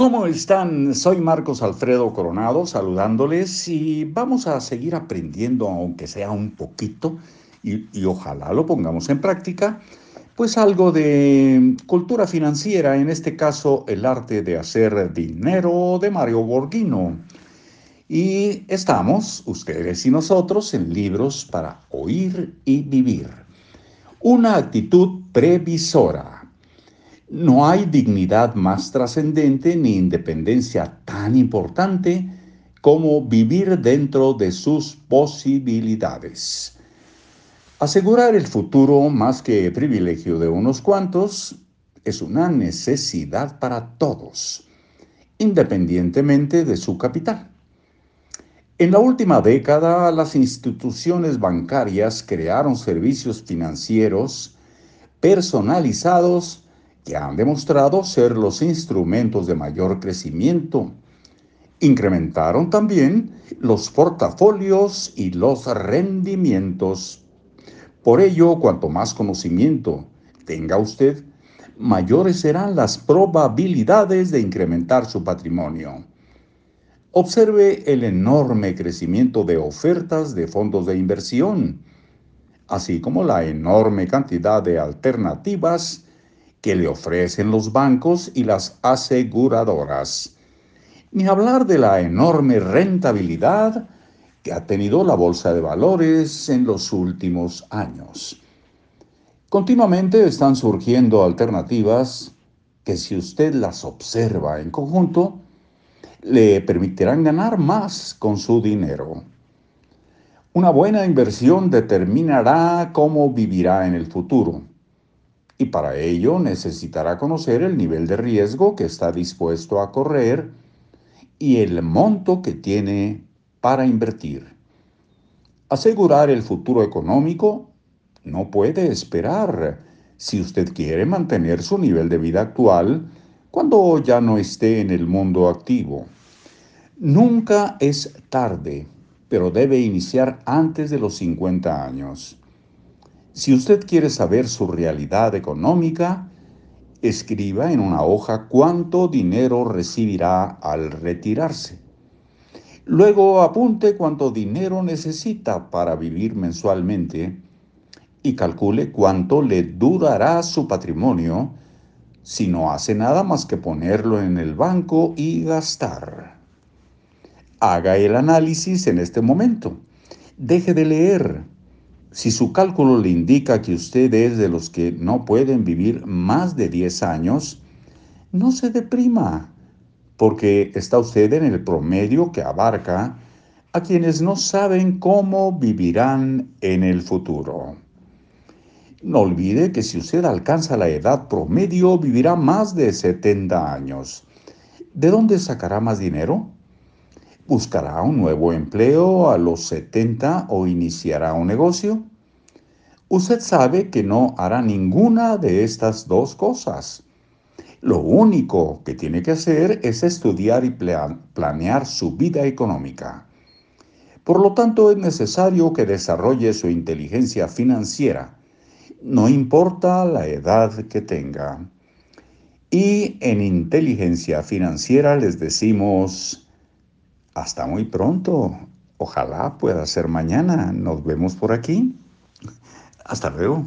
¿Cómo están? Soy Marcos Alfredo Coronado saludándoles y vamos a seguir aprendiendo, aunque sea un poquito, y, ojalá lo pongamos en práctica, pues algo de cultura financiera, en este caso el arte de hacer dinero de Mario Borghino. Y estamos, ustedes y nosotros, en libros para oír y vivir. Una actitud previsora. No hay dignidad más trascendente ni independencia tan importante como vivir dentro de sus posibilidades. Asegurar el futuro más que privilegio de unos cuantos es una necesidad para todos, independientemente de su capital. En la última década, las instituciones bancarias crearon servicios financieros personalizados han demostrado ser los instrumentos de mayor crecimiento. Incrementaron también los portafolios y los rendimientos. Por ello, cuanto más conocimiento tenga usted, mayores serán las probabilidades de incrementar su patrimonio. Observe el enorme crecimiento de ofertas de fondos de inversión, así como la enorme cantidad de alternativas que le ofrecen los bancos y las aseguradoras. Ni hablar de la enorme rentabilidad que ha tenido la bolsa de valores en los últimos años. Continuamente están surgiendo alternativas que si usted las observa en conjunto, le permitirán ganar más con su dinero. Una buena inversión determinará cómo vivirá en el futuro y para ello necesitará conocer el nivel de riesgo que está dispuesto a correr y el monto que tiene para invertir. Asegurar el futuro económico no puede esperar si usted quiere mantener su nivel de vida actual cuando ya no esté en el mundo activo. Nunca es tarde, pero debe iniciar antes de los 50 años. Si usted quiere saber su realidad económica, escriba en una hoja cuánto dinero recibirá al retirarse. Luego apunte cuánto dinero necesita para vivir mensualmente y calcule cuánto le durará su patrimonio si no hace nada más que ponerlo en el banco y gastar. Haga el análisis en este momento. Deje de leer si su cálculo le indica que usted es de los que no pueden vivir más de 10 años, no se deprima, porque está usted en el promedio que abarca a quienes no saben cómo vivirán en el futuro. No olvide que si usted alcanza la edad promedio, vivirá más de 70 años. ¿De dónde sacará más dinero? ¿Buscará un nuevo empleo a los 70 o iniciará un negocio? Usted sabe que no hará ninguna de estas dos cosas. Lo único que tiene que hacer es estudiar y planear su vida económica. Por lo tanto, es necesario que desarrolle su inteligencia financiera, no importa la edad que tenga. Y en inteligencia financiera les decimos, hasta muy pronto. Ojalá pueda ser mañana. Nos vemos por aquí. Hasta luego.